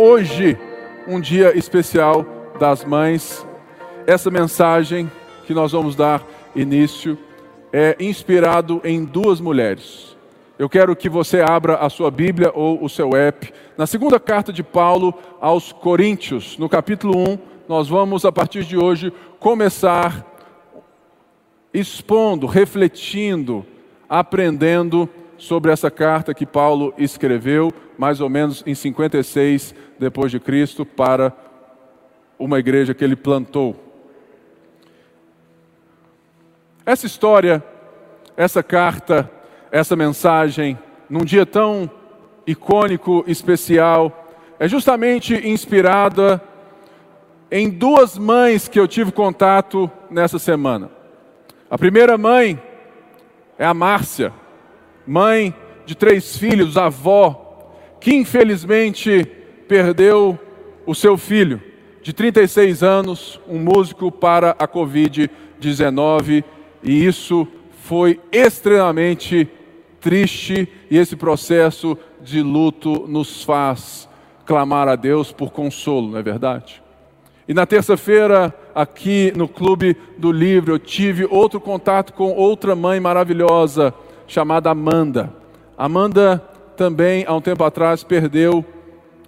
hoje, um dia especial das mães. Essa mensagem que nós vamos dar início é inspirado em duas mulheres. Eu quero que você abra a sua Bíblia ou o seu app. Na segunda carta de Paulo aos Coríntios, no capítulo 1, nós vamos, a partir de hoje, começar expondo, refletindo, aprendendo sobre essa carta que Paulo escreveu, mais ou menos em 56 depois de Cristo, para uma igreja que ele plantou. Essa história, essa carta, essa mensagem, num dia tão icônico, especial, é justamente inspirada em duas mães que eu tive contato nessa semana. A primeira mãe é a Márcia mãe de três filhos, avó, que infelizmente perdeu o seu filho de 36 anos, um músico, para a Covid-19, e isso foi extremamente triste, e esse processo de luto nos faz clamar a Deus por consolo, não é verdade? E na terça-feira, aqui no Clube do Livro, eu tive outro contato com outra mãe maravilhosa, chamada Amanda. Amanda também, há um tempo atrás, perdeu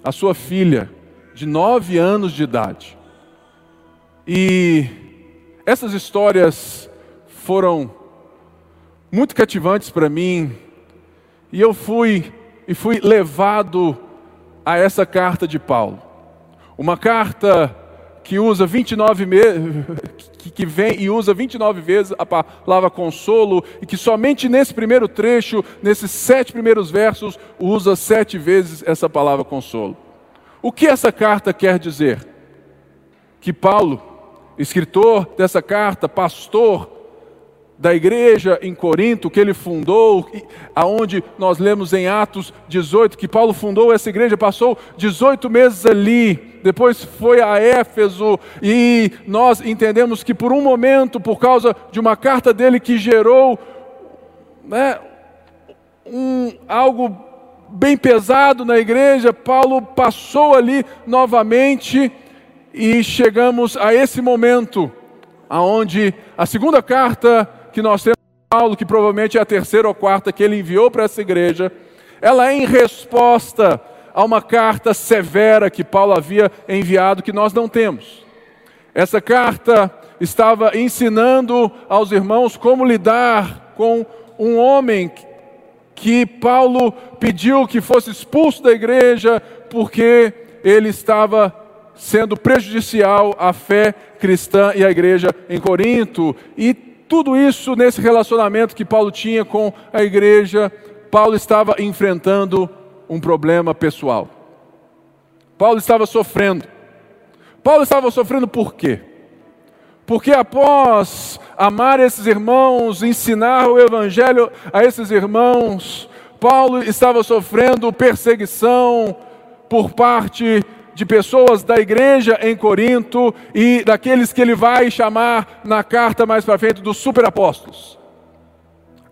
a sua filha, de nove anos de idade. E essas histórias foram muito cativantes para mim, e eu fui e fui levado a essa carta de Paulo. Uma carta que usa 29 que vem e usa 29 vezes a palavra consolo e que somente nesse primeiro trecho, nesses sete primeiros versos, usa sete vezes essa palavra consolo. O que essa carta quer dizer? Que Paulo, escritor dessa carta, pastor, da igreja em Corinto que ele fundou, aonde nós lemos em Atos 18 que Paulo fundou essa igreja, passou 18 meses ali, depois foi a Éfeso e nós entendemos que por um momento, por causa de uma carta dele que gerou né, um, algo bem pesado na igreja, Paulo passou ali novamente e chegamos a esse momento aonde a segunda carta que nós temos Paulo, que provavelmente é a terceira ou quarta que ele enviou para essa igreja, ela é em resposta a uma carta severa que Paulo havia enviado que nós não temos. Essa carta estava ensinando aos irmãos como lidar com um homem que Paulo pediu que fosse expulso da igreja porque ele estava sendo prejudicial à fé cristã e à igreja em Corinto. E tudo isso nesse relacionamento que Paulo tinha com a igreja, Paulo estava enfrentando um problema pessoal. Paulo estava sofrendo. Paulo estava sofrendo por quê? Porque após amar esses irmãos, ensinar o evangelho a esses irmãos, Paulo estava sofrendo perseguição por parte de pessoas da igreja em Corinto e daqueles que ele vai chamar na carta mais para frente dos superapóstolos.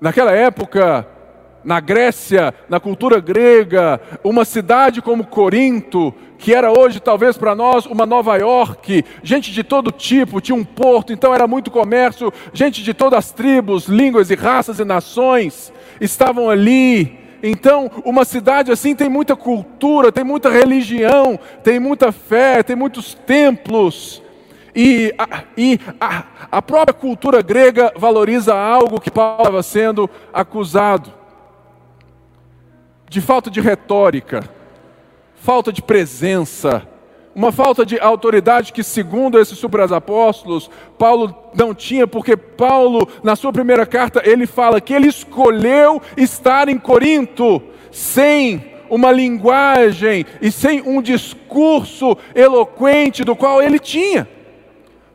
Naquela época, na Grécia, na cultura grega, uma cidade como Corinto, que era hoje talvez para nós uma Nova York, gente de todo tipo, tinha um porto, então era muito comércio, gente de todas as tribos, línguas e raças e nações estavam ali então, uma cidade assim tem muita cultura, tem muita religião, tem muita fé, tem muitos templos. E, a, e a, a própria cultura grega valoriza algo que Paulo estava sendo acusado de falta de retórica, falta de presença, uma falta de autoridade que, segundo esses superapóstolos, Paulo não tinha, porque Paulo, na sua primeira carta, ele fala que ele escolheu estar em Corinto sem uma linguagem e sem um discurso eloquente do qual ele tinha,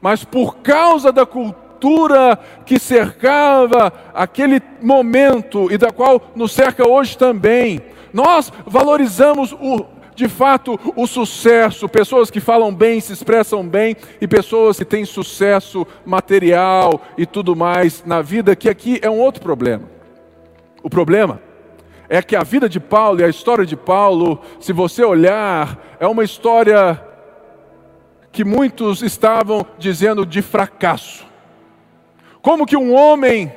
mas por causa da cultura que cercava aquele momento e da qual nos cerca hoje também, nós valorizamos o, de fato o sucesso, pessoas que falam bem, se expressam bem e pessoas que têm sucesso material e tudo mais na vida, que aqui é um outro problema. O problema é que a vida de Paulo e a história de Paulo, se você olhar, é uma história que muitos estavam dizendo de fracasso. Como que um homem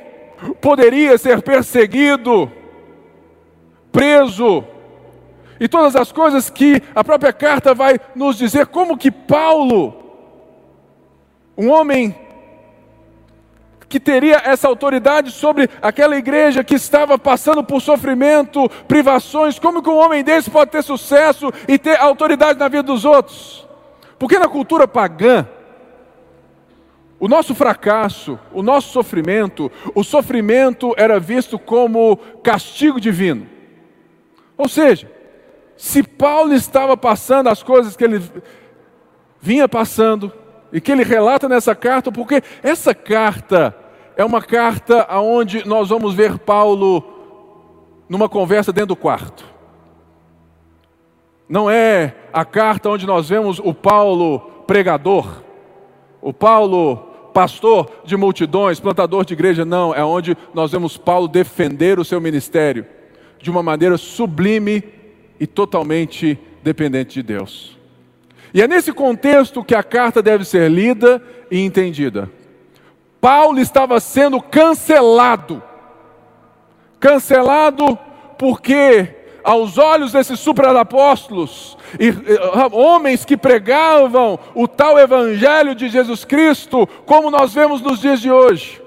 poderia ser perseguido, preso, e todas as coisas que a própria carta vai nos dizer, como que Paulo, um homem que teria essa autoridade sobre aquela igreja que estava passando por sofrimento, privações, como que um homem desse pode ter sucesso e ter autoridade na vida dos outros? Porque na cultura pagã, o nosso fracasso, o nosso sofrimento, o sofrimento era visto como castigo divino. Ou seja, se Paulo estava passando as coisas que ele vinha passando, e que ele relata nessa carta, porque essa carta é uma carta onde nós vamos ver Paulo numa conversa dentro do quarto. Não é a carta onde nós vemos o Paulo pregador, o Paulo pastor de multidões, plantador de igreja, não, é onde nós vemos Paulo defender o seu ministério de uma maneira sublime e totalmente dependente de Deus. E é nesse contexto que a carta deve ser lida e entendida. Paulo estava sendo cancelado. Cancelado porque, aos olhos desses superapóstolos, e, homens que pregavam o tal evangelho de Jesus Cristo, como nós vemos nos dias de hoje,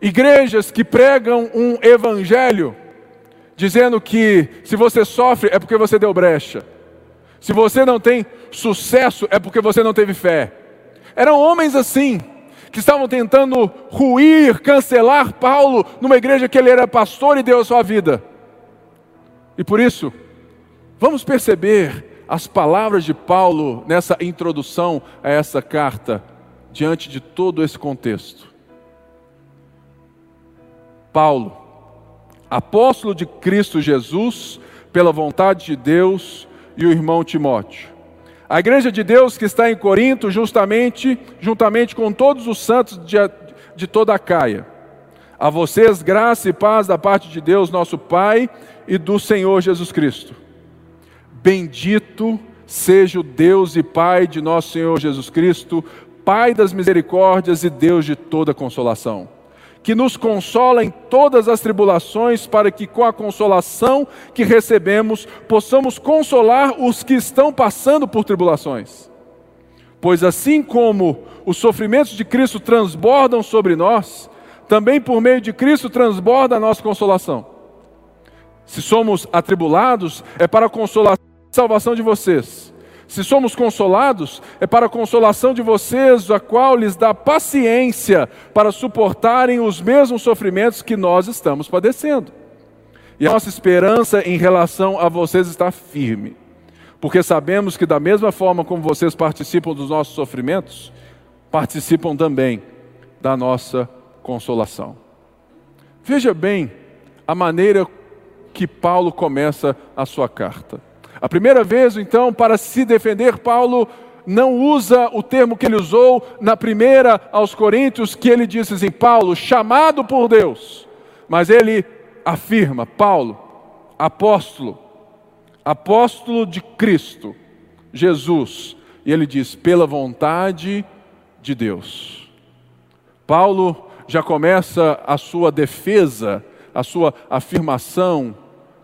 igrejas que pregam um evangelho, dizendo que se você sofre é porque você deu brecha. Se você não tem sucesso, é porque você não teve fé. Eram homens assim, que estavam tentando ruir, cancelar Paulo numa igreja que ele era pastor e deu a sua vida. E por isso, vamos perceber as palavras de Paulo nessa introdução a essa carta, diante de todo esse contexto. Paulo, apóstolo de Cristo Jesus, pela vontade de Deus, e o irmão Timóteo. A igreja de Deus que está em Corinto, justamente, juntamente com todos os santos de, de toda a Caia. A vocês, graça e paz da parte de Deus, nosso Pai, e do Senhor Jesus Cristo. Bendito seja o Deus e Pai de nosso Senhor Jesus Cristo, Pai das misericórdias e Deus de toda consolação que nos consola em todas as tribulações, para que com a consolação que recebemos possamos consolar os que estão passando por tribulações. Pois assim como os sofrimentos de Cristo transbordam sobre nós, também por meio de Cristo transborda a nossa consolação. Se somos atribulados, é para a consolação e salvação de vocês se somos consolados, é para a consolação de vocês, a qual lhes dá paciência para suportarem os mesmos sofrimentos que nós estamos padecendo. E a nossa esperança em relação a vocês está firme, porque sabemos que, da mesma forma como vocês participam dos nossos sofrimentos, participam também da nossa consolação. Veja bem a maneira que Paulo começa a sua carta. A primeira vez, então, para se defender, Paulo não usa o termo que ele usou na primeira aos Coríntios, que ele disse assim: Paulo, chamado por Deus. Mas ele afirma: Paulo, apóstolo, apóstolo de Cristo, Jesus. E ele diz: pela vontade de Deus. Paulo já começa a sua defesa, a sua afirmação,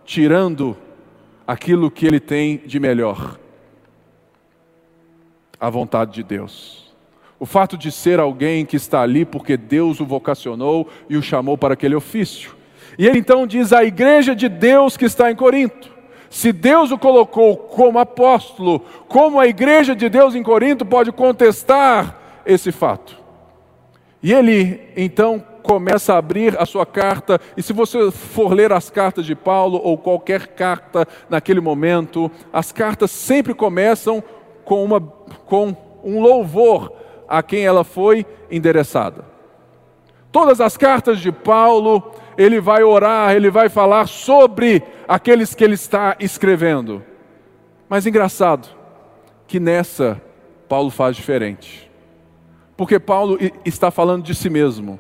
tirando aquilo que ele tem de melhor a vontade de Deus. O fato de ser alguém que está ali porque Deus o vocacionou e o chamou para aquele ofício. E ele então diz à igreja de Deus que está em Corinto: se Deus o colocou como apóstolo, como a igreja de Deus em Corinto pode contestar esse fato? E ele então começa a abrir a sua carta, e se você for ler as cartas de Paulo ou qualquer carta naquele momento, as cartas sempre começam com, uma, com um louvor a quem ela foi endereçada. Todas as cartas de Paulo, ele vai orar, ele vai falar sobre aqueles que ele está escrevendo. Mas engraçado que nessa Paulo faz diferente. Porque Paulo está falando de si mesmo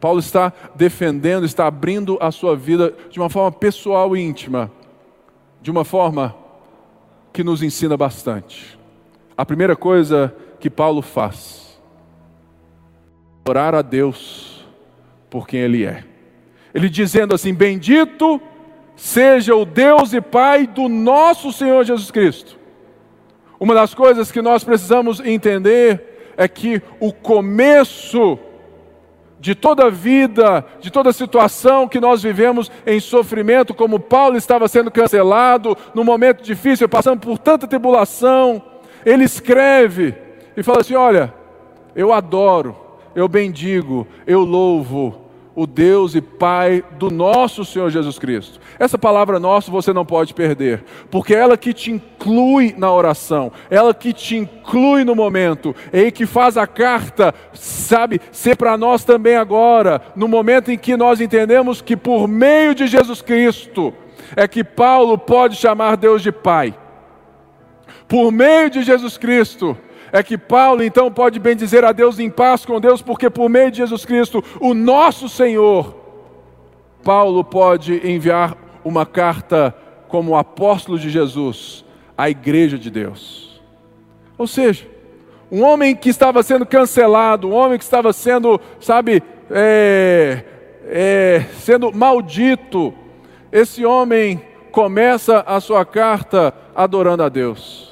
Paulo está defendendo, está abrindo a sua vida de uma forma pessoal e íntima, de uma forma que nos ensina bastante. A primeira coisa que Paulo faz, orar a Deus por quem Ele é. Ele dizendo assim: Bendito seja o Deus e Pai do nosso Senhor Jesus Cristo. Uma das coisas que nós precisamos entender é que o começo de toda vida, de toda situação que nós vivemos em sofrimento, como Paulo estava sendo cancelado, num momento difícil, passando por tanta tribulação, ele escreve e fala assim: Olha, eu adoro, eu bendigo, eu louvo o Deus e Pai do nosso Senhor Jesus Cristo. Essa palavra nosso você não pode perder, porque é ela que te inclui na oração, é ela que te inclui no momento, é que faz a carta, sabe, ser para nós também agora, no momento em que nós entendemos que por meio de Jesus Cristo é que Paulo pode chamar Deus de Pai. Por meio de Jesus Cristo, é que Paulo então pode bem dizer a Deus em paz com Deus, porque por meio de Jesus Cristo, o nosso Senhor, Paulo pode enviar uma carta como apóstolo de Jesus à igreja de Deus. Ou seja, um homem que estava sendo cancelado, um homem que estava sendo, sabe, é, é, sendo maldito, esse homem começa a sua carta adorando a Deus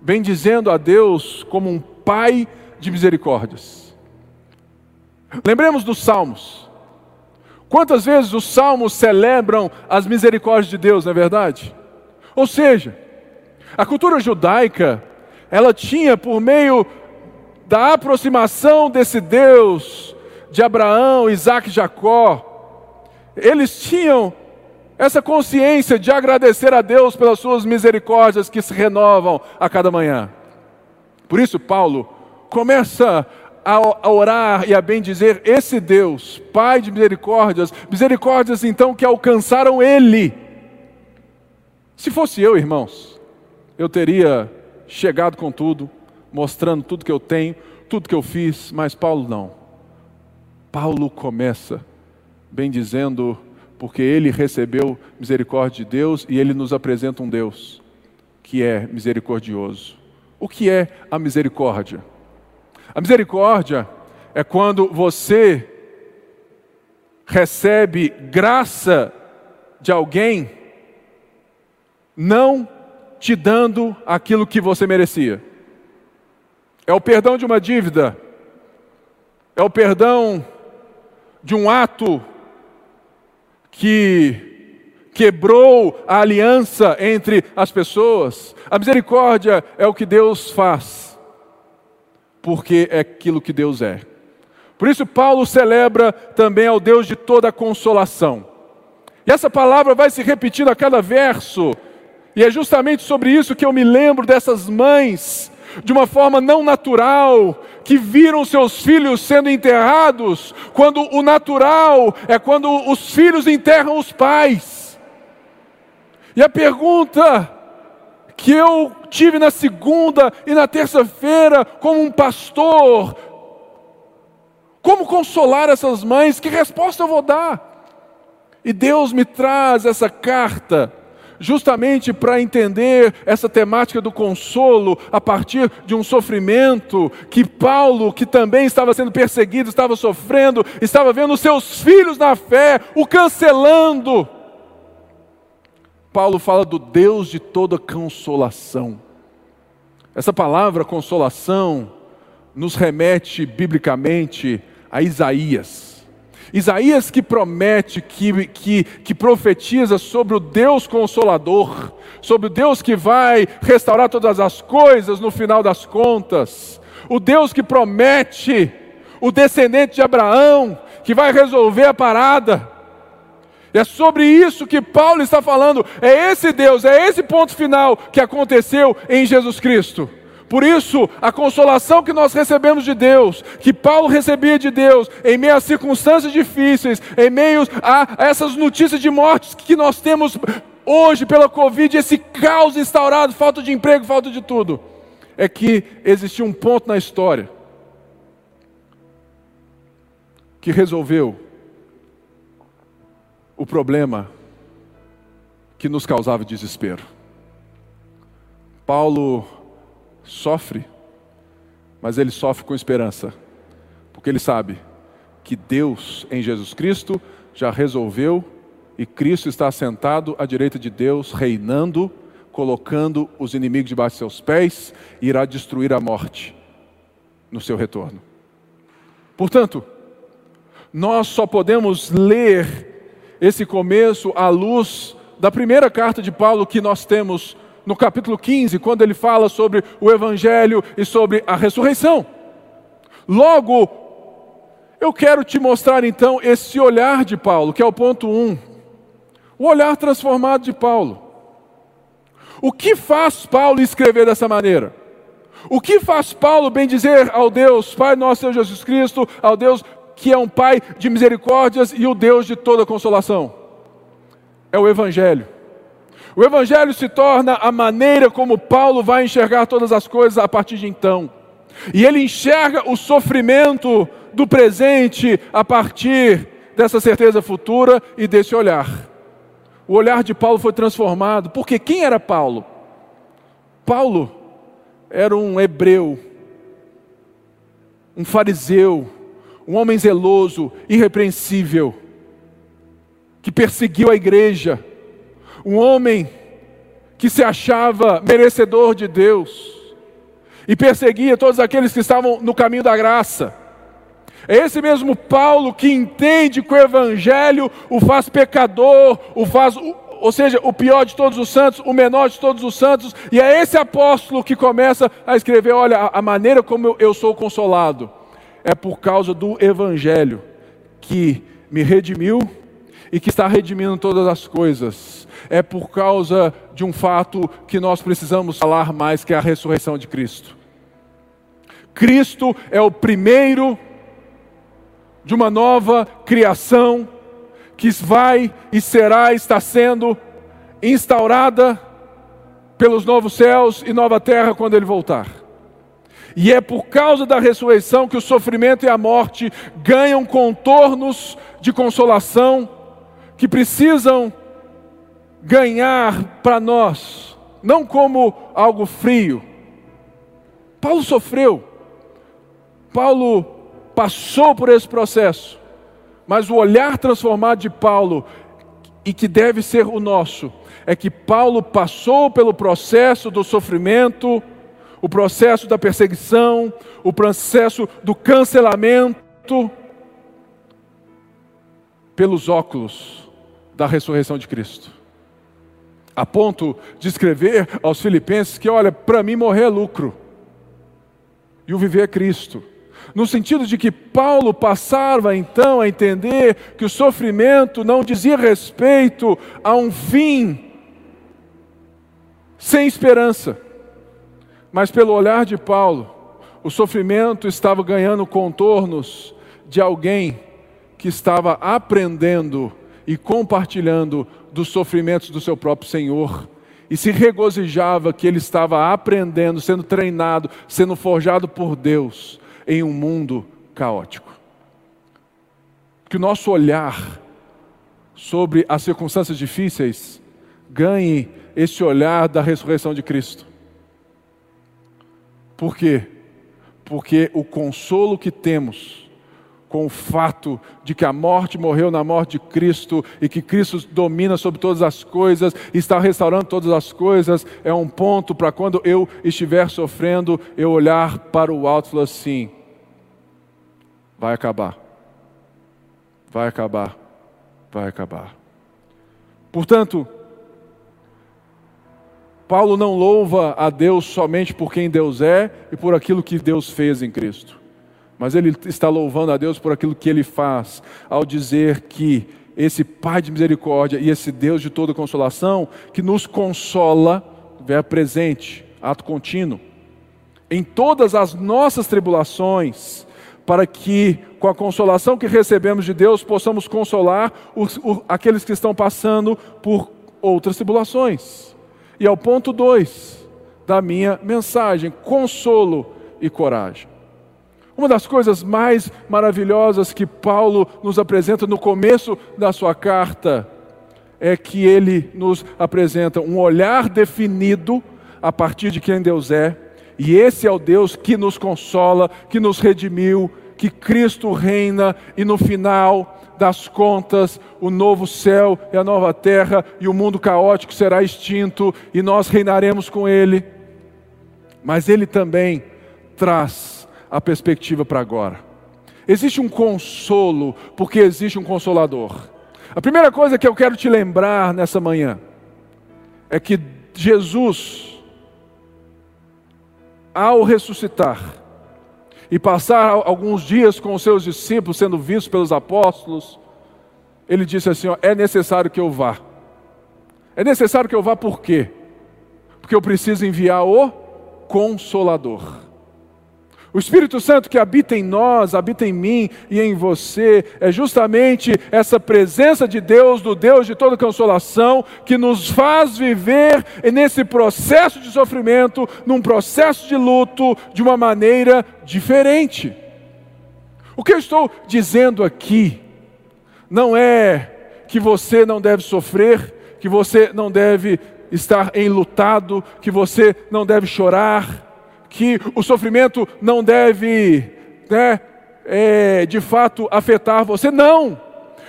bendizendo a Deus como um Pai de misericórdias. Lembremos dos Salmos. Quantas vezes os Salmos celebram as misericórdias de Deus, não é verdade? Ou seja, a cultura judaica, ela tinha por meio da aproximação desse Deus de Abraão, Isaac e Jacó, eles tinham essa consciência de agradecer a Deus pelas suas misericórdias que se renovam a cada manhã. Por isso, Paulo começa a orar e a bendizer esse Deus, Pai de misericórdias, misericórdias então que alcançaram Ele. Se fosse eu, irmãos, eu teria chegado com tudo, mostrando tudo que eu tenho, tudo que eu fiz, mas Paulo não. Paulo começa bendizendo porque ele recebeu misericórdia de Deus e ele nos apresenta um Deus que é misericordioso. O que é a misericórdia? A misericórdia é quando você recebe graça de alguém, não te dando aquilo que você merecia. É o perdão de uma dívida, é o perdão de um ato que quebrou a aliança entre as pessoas. A misericórdia é o que Deus faz, porque é aquilo que Deus é. Por isso, Paulo celebra também ao Deus de toda consolação. E essa palavra vai se repetindo a cada verso, e é justamente sobre isso que eu me lembro dessas mães de uma forma não natural, que viram seus filhos sendo enterrados, quando o natural é quando os filhos enterram os pais. E a pergunta que eu tive na segunda e na terça-feira, como um pastor, como consolar essas mães? Que resposta eu vou dar? E Deus me traz essa carta justamente para entender essa temática do consolo a partir de um sofrimento que Paulo, que também estava sendo perseguido, estava sofrendo, estava vendo seus filhos na fé o cancelando. Paulo fala do Deus de toda consolação. Essa palavra consolação nos remete biblicamente a Isaías. Isaías que promete, que, que, que profetiza sobre o Deus consolador, sobre o Deus que vai restaurar todas as coisas no final das contas, o Deus que promete, o descendente de Abraão, que vai resolver a parada. É sobre isso que Paulo está falando, é esse Deus, é esse ponto final que aconteceu em Jesus Cristo. Por isso, a consolação que nós recebemos de Deus, que Paulo recebia de Deus, em meio a circunstâncias difíceis, em meio a essas notícias de mortes que nós temos hoje pela Covid, esse caos instaurado, falta de emprego, falta de tudo, é que existia um ponto na história que resolveu o problema que nos causava desespero. Paulo sofre, mas ele sofre com esperança, porque ele sabe que Deus em Jesus Cristo já resolveu e Cristo está sentado à direita de Deus, reinando, colocando os inimigos debaixo de seus pés e irá destruir a morte no seu retorno. Portanto, nós só podemos ler esse começo à luz da primeira carta de Paulo que nós temos no capítulo 15, quando ele fala sobre o Evangelho e sobre a ressurreição. Logo, eu quero te mostrar então esse olhar de Paulo, que é o ponto 1. Um, o olhar transformado de Paulo. O que faz Paulo escrever dessa maneira? O que faz Paulo bem dizer ao Deus, Pai nosso Deus Jesus Cristo, ao Deus que é um Pai de misericórdias e o Deus de toda consolação? É o Evangelho. O Evangelho se torna a maneira como Paulo vai enxergar todas as coisas a partir de então. E ele enxerga o sofrimento do presente a partir dessa certeza futura e desse olhar. O olhar de Paulo foi transformado, porque quem era Paulo? Paulo era um hebreu, um fariseu, um homem zeloso, irrepreensível, que perseguiu a igreja, um homem que se achava merecedor de Deus e perseguia todos aqueles que estavam no caminho da graça. É esse mesmo Paulo que entende que o Evangelho o faz pecador, o faz ou seja, o pior de todos os santos, o menor de todos os santos, e é esse apóstolo que começa a escrever: olha, a maneira como eu sou consolado é por causa do Evangelho que me redimiu e que está redimindo todas as coisas. É por causa de um fato que nós precisamos falar mais, que é a ressurreição de Cristo. Cristo é o primeiro de uma nova criação que vai e será, está sendo instaurada pelos novos céus e nova terra quando ele voltar. E é por causa da ressurreição que o sofrimento e a morte ganham contornos de consolação que precisam ganhar para nós, não como algo frio. Paulo sofreu, Paulo passou por esse processo, mas o olhar transformado de Paulo, e que deve ser o nosso, é que Paulo passou pelo processo do sofrimento, o processo da perseguição, o processo do cancelamento, pelos óculos da ressurreição de Cristo. A ponto de escrever aos Filipenses que, olha, para mim morrer é lucro, e o viver é Cristo no sentido de que Paulo passava então a entender que o sofrimento não dizia respeito a um fim sem esperança, mas pelo olhar de Paulo, o sofrimento estava ganhando contornos de alguém que estava aprendendo e compartilhando dos sofrimentos do seu próprio Senhor e se regozijava que ele estava aprendendo, sendo treinado, sendo forjado por Deus em um mundo caótico. Que o nosso olhar sobre as circunstâncias difíceis ganhe esse olhar da ressurreição de Cristo. Por quê? Porque o consolo que temos com o fato de que a morte morreu na morte de Cristo e que Cristo domina sobre todas as coisas está restaurando todas as coisas, é um ponto para quando eu estiver sofrendo, eu olhar para o alto e falar assim: vai acabar. Vai acabar. Vai acabar. Portanto, Paulo não louva a Deus somente por quem Deus é e por aquilo que Deus fez em Cristo, mas ele está louvando a Deus por aquilo que ele faz, ao dizer que esse Pai de misericórdia e esse Deus de toda consolação, que nos consola, verbo presente, ato contínuo, em todas as nossas tribulações, para que, com a consolação que recebemos de Deus, possamos consolar os, os, aqueles que estão passando por outras tribulações. E ao ponto 2 da minha mensagem: consolo e coragem. Uma das coisas mais maravilhosas que Paulo nos apresenta no começo da sua carta é que ele nos apresenta um olhar definido a partir de quem Deus é, e esse é o Deus que nos consola, que nos redimiu, que Cristo reina e no final das contas, o novo céu e a nova terra e o mundo caótico será extinto e nós reinaremos com Ele. Mas Ele também traz a perspectiva para agora. Existe um consolo, porque existe um consolador. A primeira coisa que eu quero te lembrar nessa manhã é que Jesus, ao ressuscitar, e passar alguns dias com os seus discípulos, sendo vistos pelos apóstolos, ele disse assim: ó, é necessário que eu vá. É necessário que eu vá por quê? Porque eu preciso enviar o Consolador. O Espírito Santo que habita em nós, habita em mim e em você, é justamente essa presença de Deus, do Deus de toda consolação, que nos faz viver nesse processo de sofrimento, num processo de luto, de uma maneira diferente. O que eu estou dizendo aqui não é que você não deve sofrer, que você não deve estar enlutado, que você não deve chorar, que o sofrimento não deve, né, é, de fato, afetar você. Não!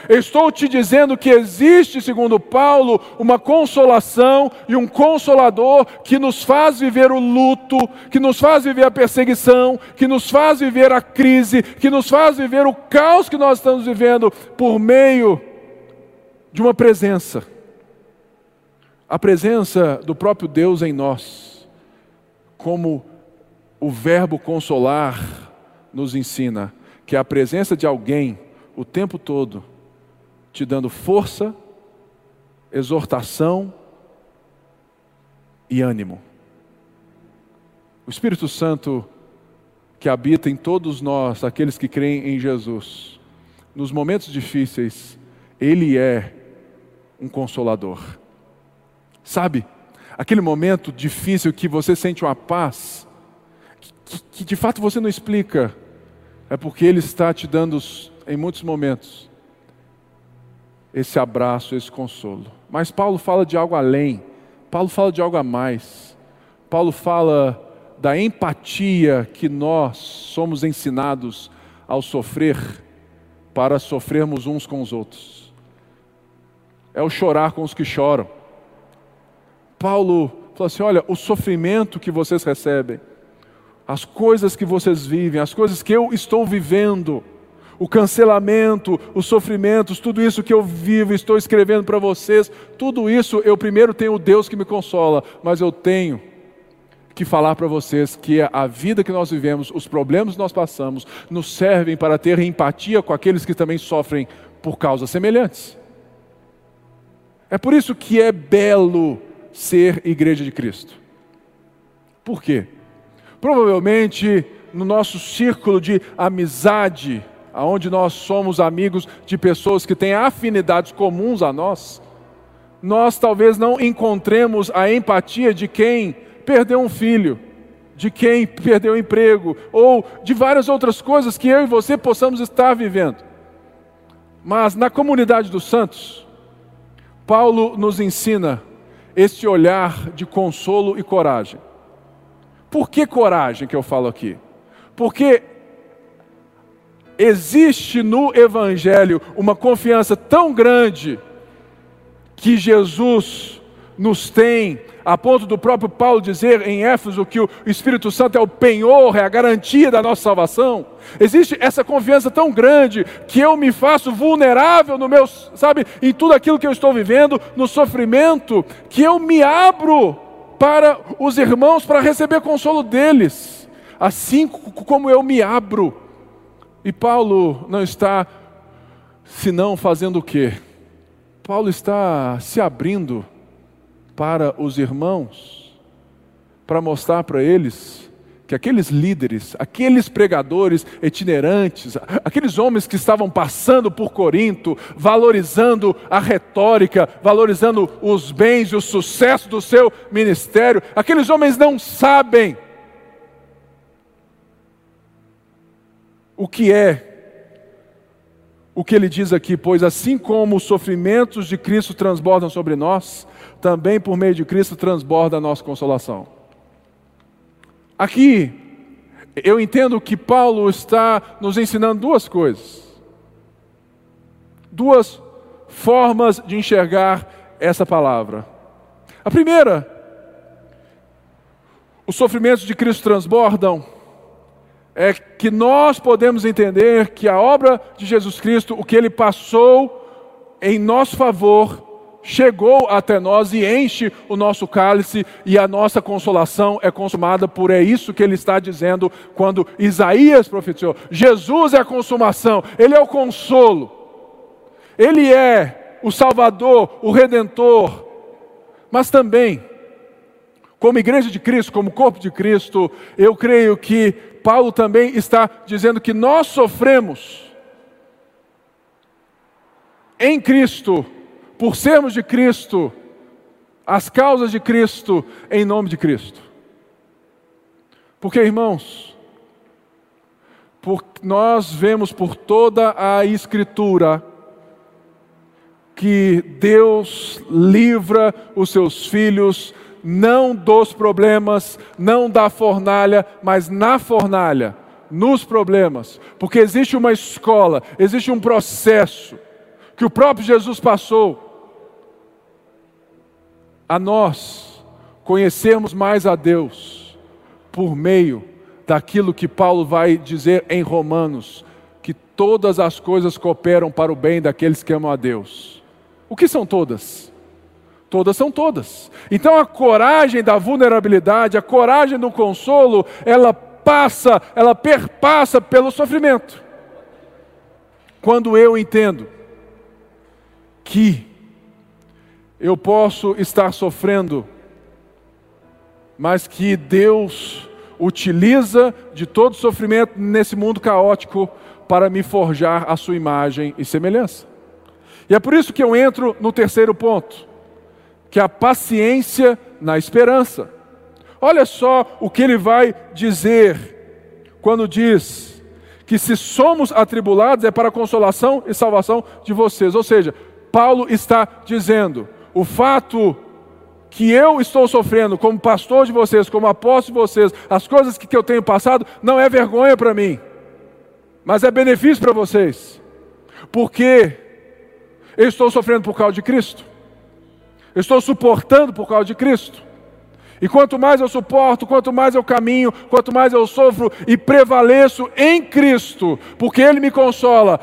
estou te dizendo que existe, segundo Paulo, uma consolação e um consolador que nos faz viver o luto, que nos faz viver a perseguição, que nos faz viver a crise, que nos faz viver o caos que nós estamos vivendo por meio de uma presença. A presença do próprio Deus em nós, como o verbo consolar nos ensina que a presença de alguém o tempo todo te dando força, exortação e ânimo. O Espírito Santo que habita em todos nós, aqueles que creem em Jesus, nos momentos difíceis, ele é um consolador. Sabe, aquele momento difícil que você sente uma paz, que, que de fato você não explica, é porque Ele está te dando, em muitos momentos, esse abraço, esse consolo. Mas Paulo fala de algo além, Paulo fala de algo a mais. Paulo fala da empatia que nós somos ensinados ao sofrer para sofrermos uns com os outros. É o chorar com os que choram. Paulo falou assim: olha, o sofrimento que vocês recebem as coisas que vocês vivem, as coisas que eu estou vivendo, o cancelamento, os sofrimentos, tudo isso que eu vivo, estou escrevendo para vocês, tudo isso eu primeiro tenho o Deus que me consola, mas eu tenho que falar para vocês que a vida que nós vivemos, os problemas que nós passamos, nos servem para ter empatia com aqueles que também sofrem por causas semelhantes. É por isso que é belo ser igreja de Cristo. Por quê? Provavelmente no nosso círculo de amizade, aonde nós somos amigos de pessoas que têm afinidades comuns a nós, nós talvez não encontremos a empatia de quem perdeu um filho, de quem perdeu o emprego, ou de várias outras coisas que eu e você possamos estar vivendo. Mas na comunidade dos santos, Paulo nos ensina esse olhar de consolo e coragem. Por que coragem que eu falo aqui? Porque existe no Evangelho uma confiança tão grande que Jesus nos tem, a ponto do próprio Paulo dizer em Éfeso que o Espírito Santo é o penhor, é a garantia da nossa salvação. Existe essa confiança tão grande que eu me faço vulnerável no meu, sabe, em tudo aquilo que eu estou vivendo, no sofrimento, que eu me abro para os irmãos para receber consolo deles, assim como eu me abro. E Paulo não está senão fazendo o quê? Paulo está se abrindo para os irmãos, para mostrar para eles que aqueles líderes, aqueles pregadores itinerantes, aqueles homens que estavam passando por Corinto, valorizando a retórica, valorizando os bens e o sucesso do seu ministério, aqueles homens não sabem o que é o que ele diz aqui, pois assim como os sofrimentos de Cristo transbordam sobre nós, também por meio de Cristo transborda a nossa consolação. Aqui, eu entendo que Paulo está nos ensinando duas coisas. Duas formas de enxergar essa palavra. A primeira, os sofrimentos de Cristo transbordam é que nós podemos entender que a obra de Jesus Cristo, o que ele passou em nosso favor, chegou até nós e enche o nosso cálice e a nossa consolação é consumada por é isso que ele está dizendo quando Isaías profetizou. Jesus é a consumação, ele é o consolo. Ele é o salvador, o redentor. Mas também como igreja de Cristo, como corpo de Cristo, eu creio que Paulo também está dizendo que nós sofremos em Cristo, por sermos de Cristo, as causas de Cristo, em nome de Cristo. Porque, irmãos, por, nós vemos por toda a Escritura que Deus livra os seus filhos não dos problemas, não da fornalha, mas na fornalha, nos problemas, porque existe uma escola, existe um processo que o próprio Jesus passou a nós conhecermos mais a Deus por meio daquilo que Paulo vai dizer em Romanos, que todas as coisas cooperam para o bem daqueles que amam a Deus. O que são todas? Todas são todas. Então a coragem da vulnerabilidade, a coragem do consolo, ela passa, ela perpassa pelo sofrimento. Quando eu entendo que eu posso estar sofrendo, mas que Deus utiliza de todo sofrimento nesse mundo caótico para me forjar a sua imagem e semelhança. E é por isso que eu entro no terceiro ponto que a paciência na esperança. Olha só o que ele vai dizer quando diz que se somos atribulados é para a consolação e salvação de vocês. Ou seja, Paulo está dizendo: o fato que eu estou sofrendo como pastor de vocês, como apóstolo de vocês, as coisas que eu tenho passado, não é vergonha para mim, mas é benefício para vocês, porque eu estou sofrendo por causa de Cristo. Eu estou suportando por causa de Cristo. E quanto mais eu suporto, quanto mais eu caminho, quanto mais eu sofro e prevaleço em Cristo, porque Ele me consola,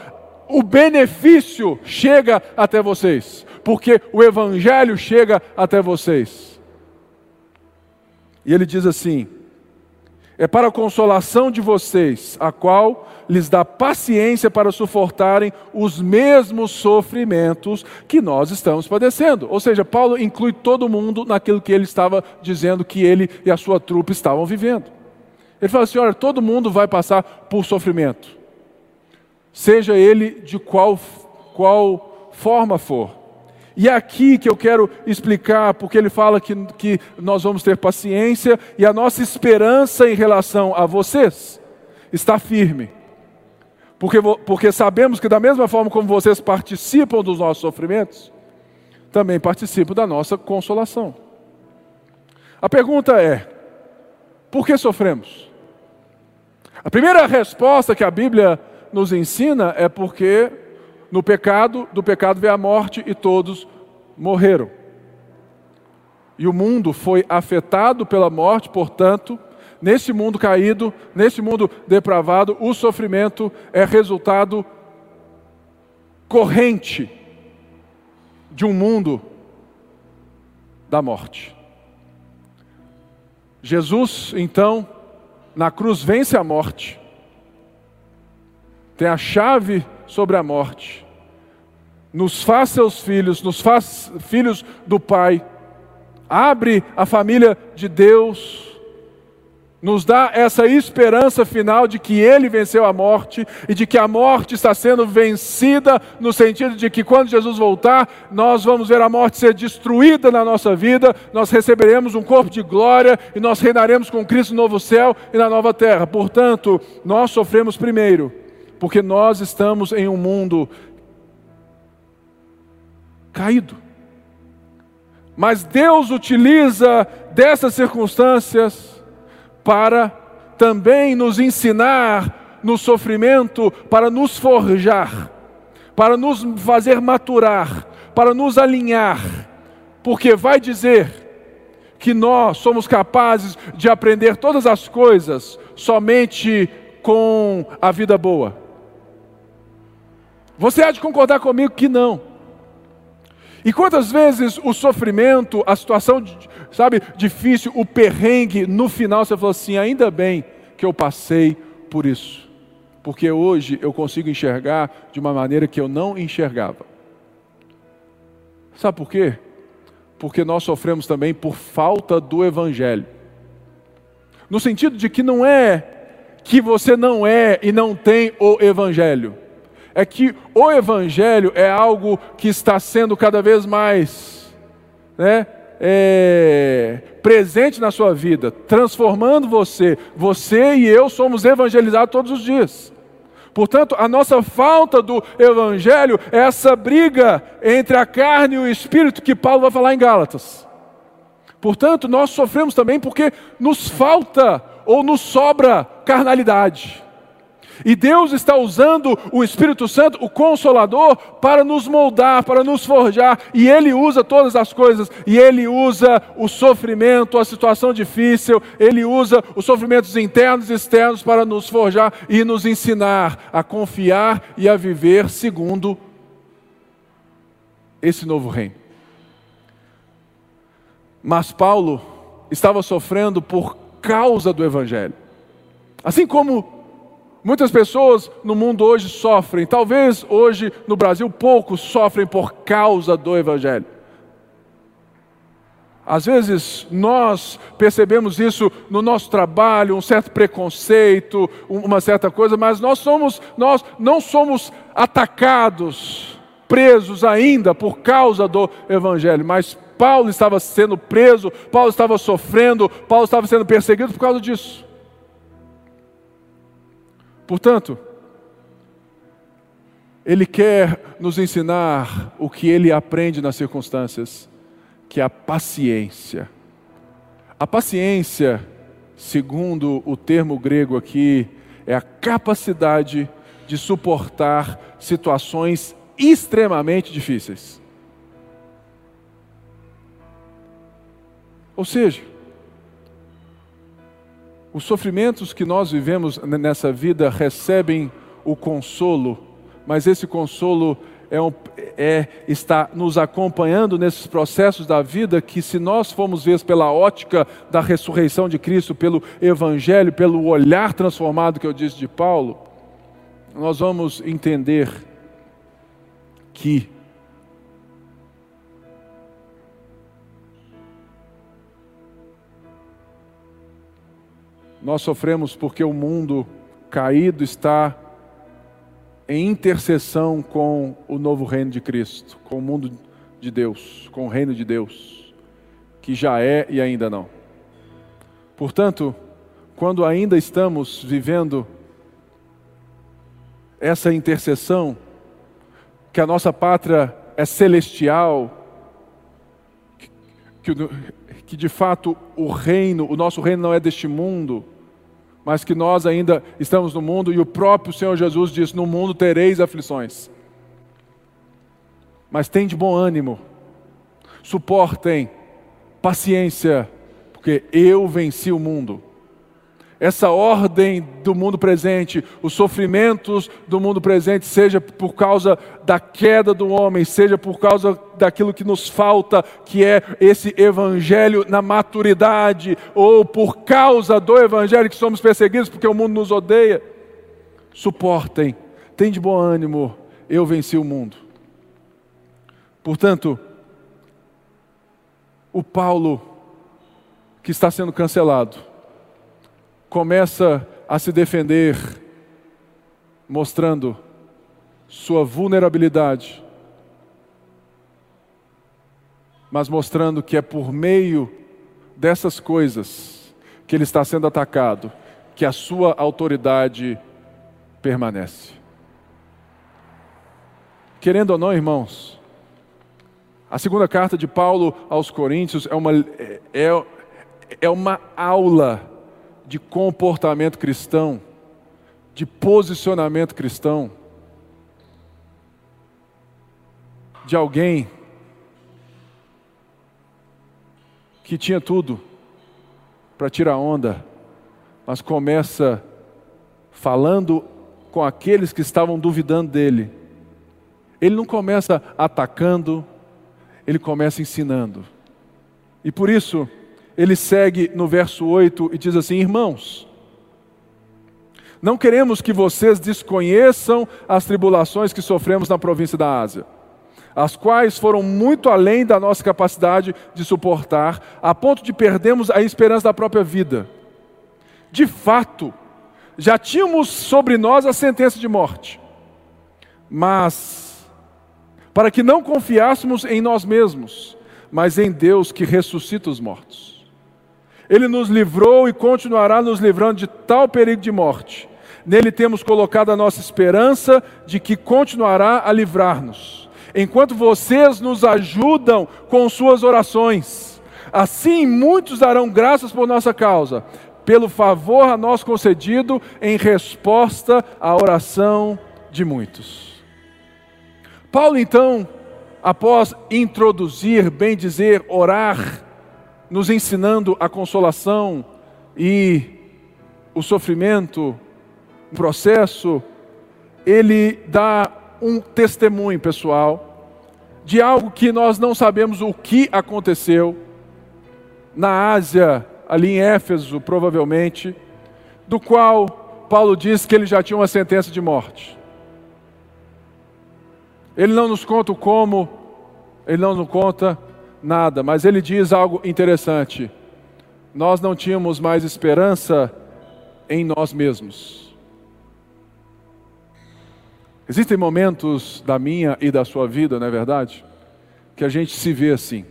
o benefício chega até vocês, porque o Evangelho chega até vocês. E ele diz assim: é para a consolação de vocês, a qual lhes dá paciência para suportarem os mesmos sofrimentos que nós estamos padecendo. Ou seja, Paulo inclui todo mundo naquilo que ele estava dizendo que ele e a sua trupe estavam vivendo. Ele fala assim: olha, todo mundo vai passar por sofrimento, seja ele de qual, qual forma for. E é aqui que eu quero explicar, porque ele fala que, que nós vamos ter paciência e a nossa esperança em relação a vocês está firme. Porque, porque sabemos que, da mesma forma como vocês participam dos nossos sofrimentos, também participam da nossa consolação. A pergunta é: por que sofremos? A primeira resposta que a Bíblia nos ensina é porque no pecado, do pecado veio a morte e todos morreram. E o mundo foi afetado pela morte, portanto, nesse mundo caído, nesse mundo depravado, o sofrimento é resultado corrente de um mundo da morte. Jesus, então, na cruz vence a morte, tem a chave sobre a morte, nos faz seus filhos, nos faz filhos do Pai, abre a família de Deus, nos dá essa esperança final de que Ele venceu a morte e de que a morte está sendo vencida, no sentido de que quando Jesus voltar, nós vamos ver a morte ser destruída na nossa vida, nós receberemos um corpo de glória e nós reinaremos com Cristo no novo céu e na nova terra. Portanto, nós sofremos primeiro Porque nós estamos em um mundo caído. Mas Deus utiliza dessas circunstâncias para também nos ensinar no sofrimento, para nos forjar, para nos fazer maturar, para nos alinhar, porque vai dizer que nós somos capazes de aprender todas as coisas somente com a vida boa. Você há de concordar comigo que não. E quantas vezes o sofrimento, a situação, sabe, difícil, o perrengue, no final você falou assim: ainda bem que eu passei por isso, porque hoje eu consigo enxergar de uma maneira que eu não enxergava. Sabe por quê? porque nós sofremos também por falta do Evangelho. No sentido de que não é que você não é e não tem o Evangelho, é que o Evangelho é algo que está sendo cada vez mais né, é, presente na sua vida, transformando você. Você e eu somos evangelizados todos os dias. Portanto, a nossa falta do Evangelho é essa briga entre a carne e o espírito que Paulo vai falar em Gálatas. Portanto, nós sofremos também porque nos falta ou nos sobra carnalidade. E Deus está usando o Espírito Santo, o Consolador, para nos moldar, para nos forjar. E Ele usa todas as coisas. E Ele usa o sofrimento, a situação difícil. Ele usa os sofrimentos internos e externos para nos forjar e nos ensinar a confiar e a viver segundo esse novo reino. Mas Paulo estava sofrendo por causa do Evangelho. Assim como Muitas pessoas no mundo hoje sofrem, talvez hoje no Brasil poucos sofrem por causa do Evangelho. Às vezes nós percebemos isso no nosso trabalho, um certo preconceito, uma certa coisa, mas nós somos, nós não somos atacados, presos ainda por causa do evangelho, mas Paulo estava sendo preso, Paulo estava sofrendo, Paulo estava sendo perseguido por causa disso. Portanto, ele quer nos ensinar o que ele aprende nas circunstâncias, que é a paciência. A paciência, segundo o termo grego aqui, é a capacidade de suportar situações extremamente difíceis. Ou seja, os sofrimentos que nós vivemos nessa vida recebem o consolo, mas esse consolo é, um, é, está nos acompanhando nesses processos da vida que, se nós formos ver pela ótica da ressurreição de Cristo, pelo Evangelho, pelo olhar transformado que eu disse de Paulo, nós vamos entender que Nós sofremos porque o mundo caído está em intercessão com o novo reino de Cristo, com o mundo de Deus, com o reino de Deus, que já é e ainda não. Portanto, quando ainda estamos vivendo essa intercessão, que a nossa pátria é celestial, que, que de fato o reino, o nosso reino não é deste mundo, mas que nós ainda estamos no mundo e o próprio Senhor Jesus diz: No mundo tereis aflições. Mas tem de bom ânimo, suportem, paciência, porque eu venci o mundo essa ordem do mundo presente, os sofrimentos do mundo presente, seja por causa da queda do homem, seja por causa daquilo que nos falta, que é esse evangelho na maturidade, ou por causa do evangelho que somos perseguidos porque o mundo nos odeia. Suportem, tem de bom ânimo, eu venci o mundo. Portanto, o Paulo que está sendo cancelado, começa a se defender, mostrando sua vulnerabilidade, mas mostrando que é por meio dessas coisas que ele está sendo atacado, que a sua autoridade permanece. Querendo ou não, irmãos, a segunda carta de Paulo aos Coríntios é uma, é, é uma aula de comportamento cristão, de posicionamento cristão, de alguém que tinha tudo para tirar onda, mas começa falando com aqueles que estavam duvidando dele. Ele não começa atacando, ele começa ensinando. E por isso, ele segue no verso 8 e diz assim: Irmãos, não queremos que vocês desconheçam as tribulações que sofremos na província da Ásia, as quais foram muito além da nossa capacidade de suportar, a ponto de perdermos a esperança da própria vida. De fato, já tínhamos sobre nós a sentença de morte, mas para que não confiássemos em nós mesmos, mas em Deus que ressuscita os mortos. Ele nos livrou e continuará nos livrando de tal perigo de morte. Nele temos colocado a nossa esperança de que continuará a livrar-nos, enquanto vocês nos ajudam com suas orações. Assim, muitos darão graças por nossa causa, pelo favor a nós concedido em resposta à oração de muitos. Paulo, então, após introduzir, bem dizer, orar, nos ensinando a consolação e o sofrimento, o processo, ele dá um testemunho pessoal de algo que nós não sabemos o que aconteceu na Ásia, ali em Éfeso, provavelmente, do qual Paulo diz que ele já tinha uma sentença de morte. Ele não nos conta o como, ele não nos conta nada, mas ele diz algo interessante. Nós não tínhamos mais esperança em nós mesmos. Existem momentos da minha e da sua vida, não é verdade? Que a gente se vê assim.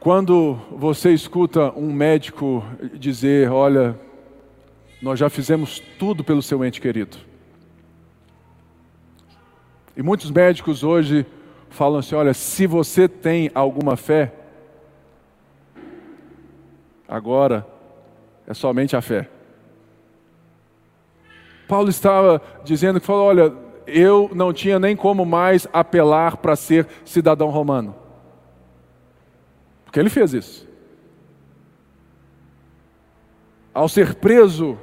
Quando você escuta um médico dizer: Olha, nós já fizemos tudo pelo seu ente querido. E muitos médicos hoje falam assim: olha, se você tem alguma fé, agora é somente a fé. Paulo estava dizendo que falou: olha, eu não tinha nem como mais apelar para ser cidadão romano. Porque ele fez isso. Ao ser preso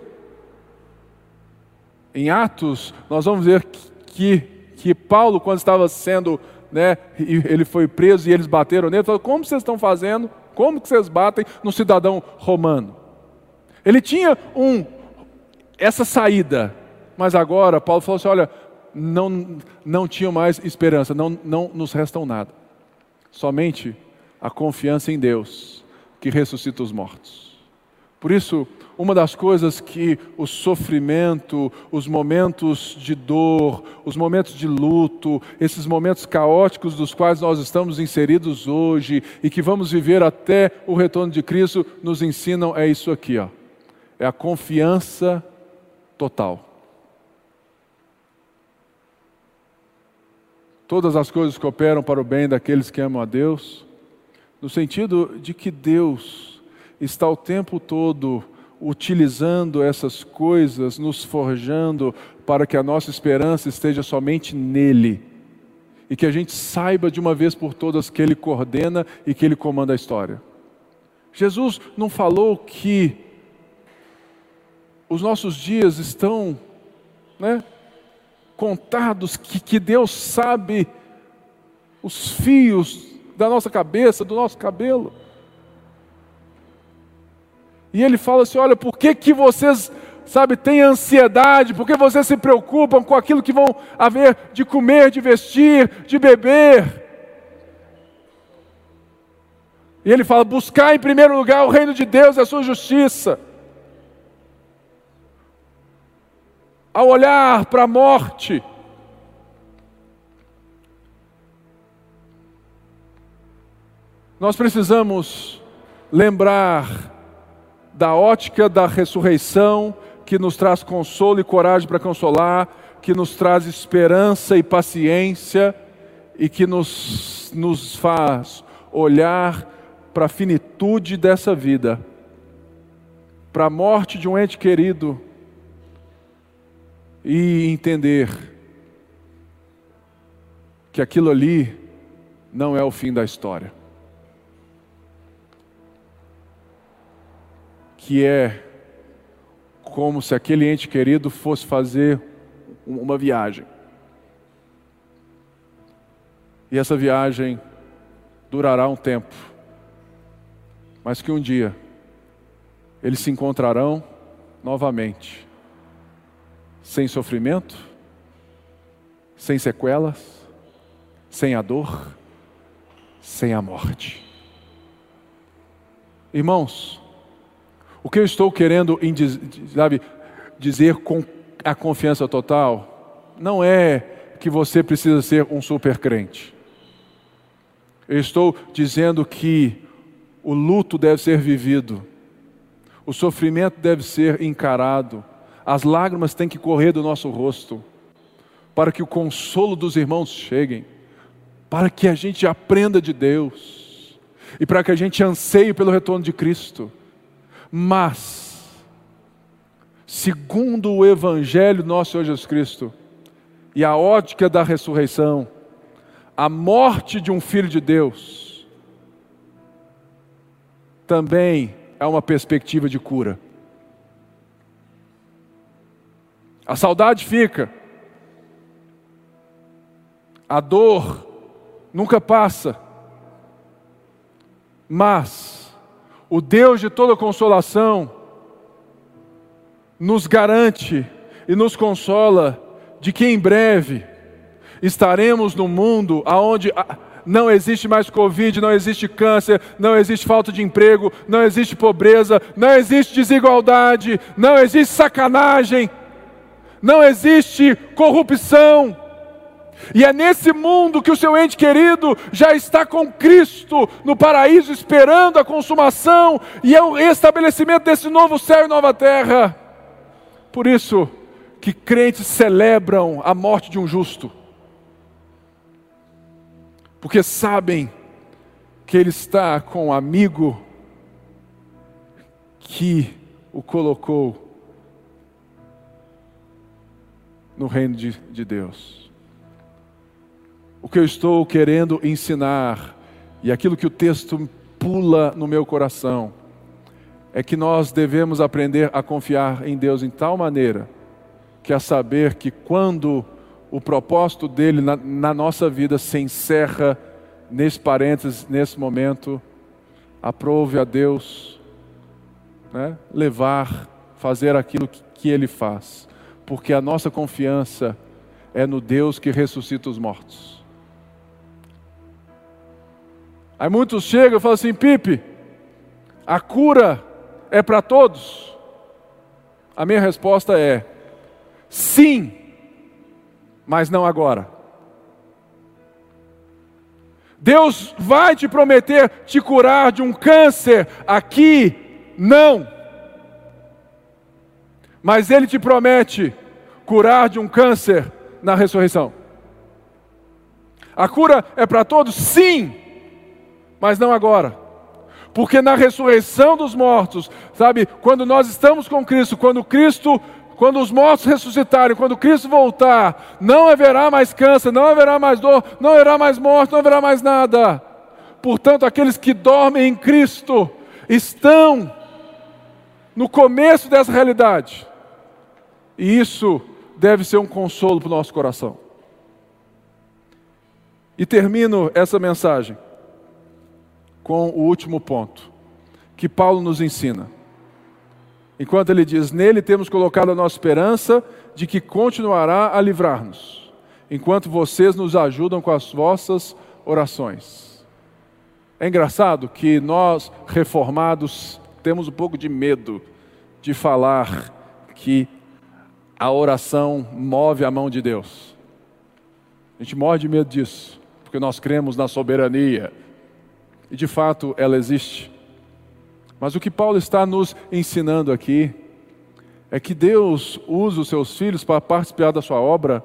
em Atos, nós vamos ver que que Paulo, quando estava sendo, né, ele foi preso e eles bateram nele, falou: como vocês estão fazendo? Como que vocês batem no cidadão romano? Ele tinha um essa saída, mas agora Paulo falou assim: olha, não, não tinha mais esperança, não, não nos restam nada, somente a confiança em Deus que ressuscita os mortos. Por isso, uma das coisas que o sofrimento, os momentos de dor, os momentos de luto, esses momentos caóticos dos quais nós estamos inseridos hoje e que vamos viver até o retorno de Cristo, nos ensinam é isso aqui, ó. É a confiança total. Todas as coisas cooperam para o bem daqueles que amam a Deus, no sentido de que Deus está o tempo todo utilizando essas coisas, nos forjando para que a nossa esperança esteja somente nele. E que a gente saiba de uma vez por todas que ele coordena e que ele comanda a história. Jesus não falou que os nossos dias estão né, contados, que, que Deus sabe os fios da nossa cabeça, do nosso cabelo. E ele fala assim: olha, por que, que vocês, sabe, têm ansiedade? Por que vocês se preocupam com aquilo que vão haver de comer, de vestir, de beber? E ele fala: buscar em primeiro lugar o reino de Deus e a sua justiça. Ao olhar para a morte, nós precisamos lembrar da ótica da ressurreição que nos traz consolo e coragem para consolar, que nos traz esperança e paciência e que nos, nos faz olhar para a finitude dessa vida, para a morte de um ente querido e entender que aquilo ali não é o fim da história. Que é como se aquele ente querido fosse fazer uma viagem. E essa viagem durará um tempo, mas que um dia eles se encontrarão novamente, sem sofrimento, sem sequelas, sem a dor, sem a morte. Irmãos, o que eu estou querendo sabe, dizer com a confiança total não é que você precisa ser um super crente. Eu estou dizendo que o luto deve ser vivido, o sofrimento deve ser encarado, as lágrimas têm que correr do nosso rosto, para que o consolo dos irmãos cheguem, para que a gente aprenda de Deus e para que a gente anseie pelo retorno de Cristo. Mas, segundo o Evangelho nosso Senhor Jesus Cristo e a ótica da ressurreição, a morte de um filho de Deus também é uma perspectiva de cura. A saudade fica, a dor nunca passa, mas o Deus de toda consolação nos garante e nos consola de que em breve estaremos num mundo onde não existe mais Covid, não existe câncer, não existe falta de emprego, não existe pobreza, não existe desigualdade, não existe sacanagem, não existe corrupção. E é nesse mundo que o seu ente querido já está com Cristo no paraíso, esperando a consumação e é o estabelecimento desse novo céu e nova terra. Por isso que crentes celebram a morte de um justo porque sabem que ele está com um amigo que o colocou no reino de, de Deus. O que eu estou querendo ensinar, e aquilo que o texto pula no meu coração, é que nós devemos aprender a confiar em Deus em tal maneira que a saber que quando o propósito dele na, na nossa vida se encerra nesse parênteses, nesse momento. Aprove a Deus né, levar, fazer aquilo que, que ele faz, porque a nossa confiança é no Deus que ressuscita os mortos. Aí muitos chegam e falam assim: Pipe, a cura é para todos? A minha resposta é: sim, mas não agora. Deus vai te prometer te curar de um câncer aqui, não. Mas Ele te promete curar de um câncer na ressurreição. A cura é para todos? Sim, mas não agora. Porque na ressurreição dos mortos, sabe, quando nós estamos com Cristo, quando Cristo quando os mortos ressuscitarem, quando Cristo voltar, não haverá mais câncer, não haverá mais dor, não haverá mais morte, não haverá mais nada. Portanto, aqueles que dormem em Cristo estão no começo dessa realidade. E isso deve ser um consolo para o nosso coração. E termino essa mensagem com o último ponto que Paulo nos ensina. Enquanto ele diz: Nele temos colocado a nossa esperança de que continuará a livrar-nos, enquanto vocês nos ajudam com as vossas orações. É engraçado que nós, reformados, temos um pouco de medo de falar que a oração move a mão de Deus. A gente morre de medo disso, porque nós cremos na soberania. E de fato ela existe. Mas o que Paulo está nos ensinando aqui é que Deus usa os seus filhos para participar da sua obra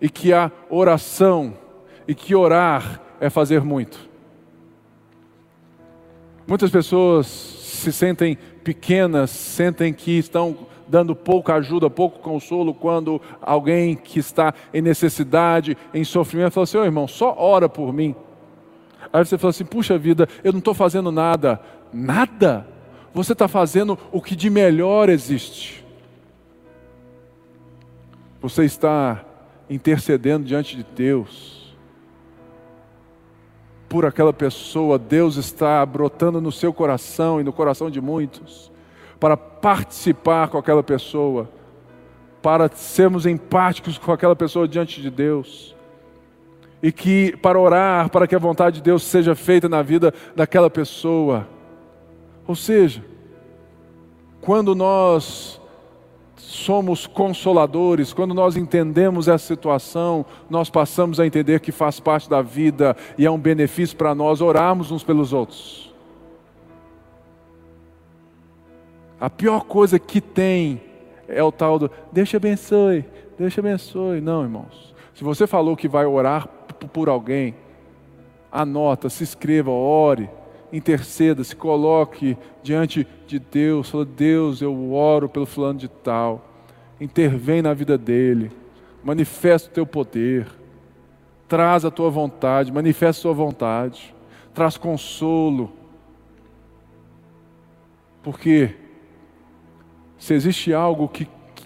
e que a oração e que orar é fazer muito. Muitas pessoas se sentem pequenas, sentem que estão dando pouca ajuda, pouco consolo, quando alguém que está em necessidade, em sofrimento, fala assim: oh, irmão, só ora por mim. Aí você fala assim: puxa vida, eu não estou fazendo nada. Nada? Você está fazendo o que de melhor existe. Você está intercedendo diante de Deus por aquela pessoa, Deus está brotando no seu coração e no coração de muitos, para participar com aquela pessoa, para sermos empáticos com aquela pessoa diante de Deus. E que para orar, para que a vontade de Deus seja feita na vida daquela pessoa. Ou seja, quando nós somos consoladores, quando nós entendemos essa situação, nós passamos a entender que faz parte da vida e é um benefício para nós orarmos uns pelos outros. A pior coisa que tem é o tal do Deus te abençoe, Deus te abençoe. Não, irmãos. Se você falou que vai orar por alguém, anota, se inscreva, ore interceda, se coloque diante de Deus, fala, Deus, eu oro pelo fulano de tal, intervém na vida dele, manifesta o teu poder, traz a tua vontade, manifesta a tua vontade, traz consolo, porque se existe algo que, que,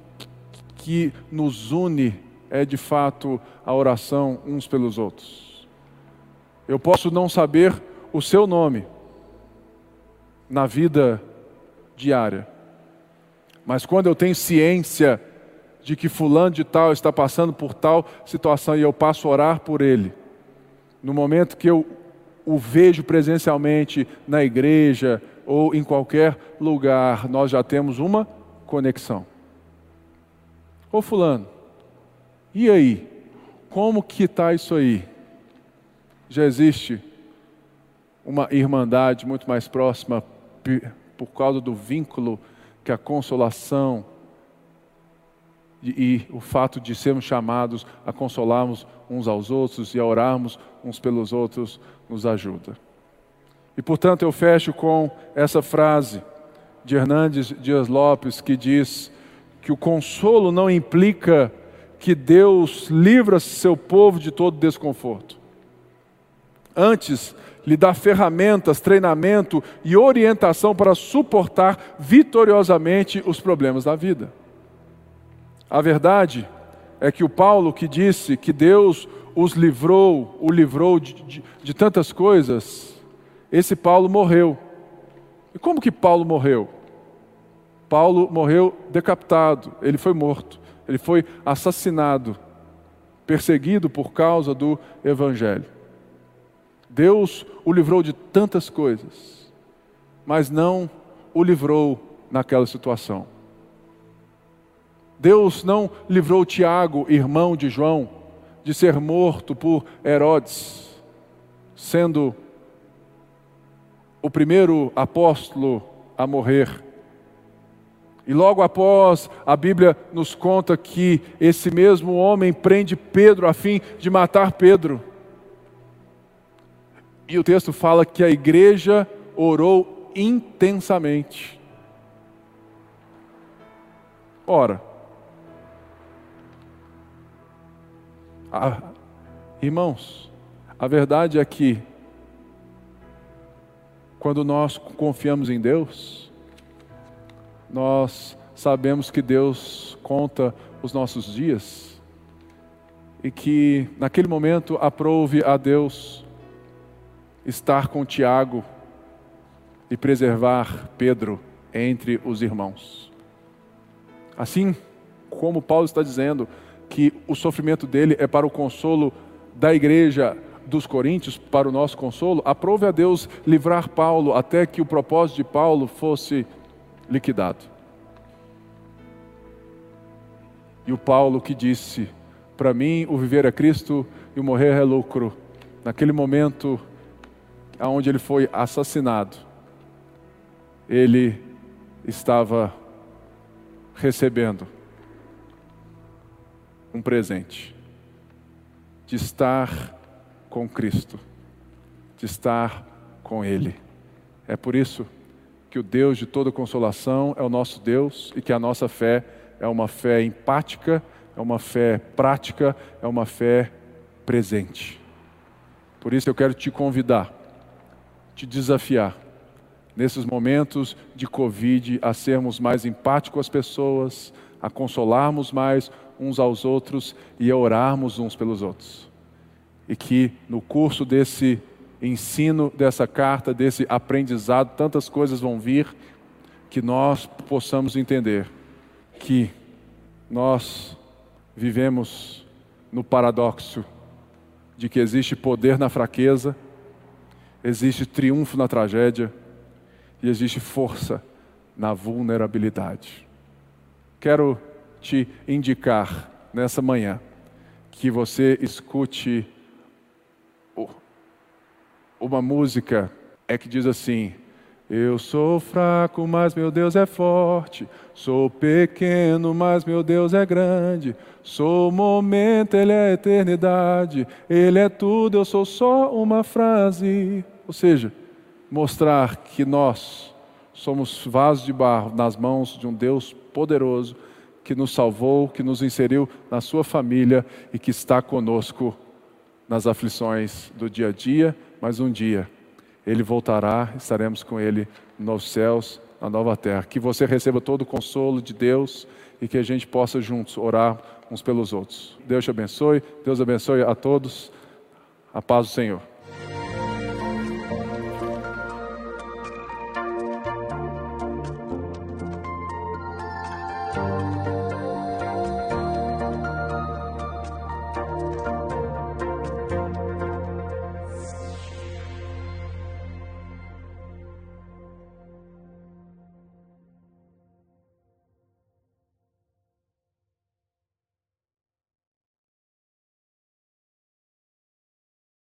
que nos une, é de fato a oração uns pelos outros. Eu posso não saber o seu nome, na vida diária. Mas quando eu tenho ciência de que fulano de tal está passando por tal situação e eu passo a orar por ele, no momento que eu o vejo presencialmente na igreja ou em qualquer lugar, nós já temos uma conexão. Ô fulano, e aí? Como que está isso aí? Já existe uma irmandade muito mais próxima por causa do vínculo que a consolação e, e o fato de sermos chamados a consolarmos uns aos outros e a orarmos uns pelos outros nos ajuda. E portanto eu fecho com essa frase de Hernandes Dias Lopes que diz que o consolo não implica que Deus livra seu povo de todo desconforto. Antes, lhe dá ferramentas, treinamento e orientação para suportar vitoriosamente os problemas da vida. A verdade é que o Paulo que disse que Deus os livrou, o livrou de, de, de tantas coisas, esse Paulo morreu. E como que Paulo morreu? Paulo morreu decapitado, ele foi morto, ele foi assassinado, perseguido por causa do Evangelho. Deus o livrou de tantas coisas, mas não o livrou naquela situação. Deus não livrou Tiago, irmão de João, de ser morto por Herodes, sendo o primeiro apóstolo a morrer. E logo após, a Bíblia nos conta que esse mesmo homem prende Pedro a fim de matar Pedro. E o texto fala que a igreja orou intensamente. Ora, a, irmãos, a verdade é que quando nós confiamos em Deus, nós sabemos que Deus conta os nossos dias e que naquele momento aprove a Deus estar com Tiago e preservar Pedro entre os irmãos. Assim como Paulo está dizendo que o sofrimento dele é para o consolo da igreja dos coríntios, para o nosso consolo, aprove a Deus livrar Paulo até que o propósito de Paulo fosse liquidado. E o Paulo que disse: Para mim, o viver é Cristo e o morrer é lucro. Naquele momento, aonde ele foi assassinado, ele estava recebendo um presente de estar com Cristo, de estar com Ele. É por isso que o Deus de toda consolação é o nosso Deus e que a nossa fé é uma fé empática, é uma fé prática, é uma fé presente. Por isso eu quero te convidar, te desafiar, nesses momentos de Covid, a sermos mais empáticos as pessoas, a consolarmos mais uns aos outros e a orarmos uns pelos outros. E que no curso desse ensino, dessa carta, desse aprendizado, tantas coisas vão vir, que nós possamos entender que nós vivemos no paradoxo de que existe poder na fraqueza, existe triunfo na tragédia e existe força na vulnerabilidade. Quero te indicar nessa manhã que você escute uma música é que diz assim: Eu sou fraco, mas meu Deus é forte. Sou pequeno, mas meu Deus é grande. Sou momento, Ele é eternidade. Ele é tudo, eu sou só uma frase. Ou seja, mostrar que nós somos vasos de barro nas mãos de um Deus poderoso que nos salvou, que nos inseriu na sua família e que está conosco nas aflições do dia a dia, mas um dia ele voltará, estaremos com ele nos céus, na nova terra. Que você receba todo o consolo de Deus e que a gente possa juntos orar uns pelos outros. Deus te abençoe, Deus abençoe a todos. A paz do Senhor.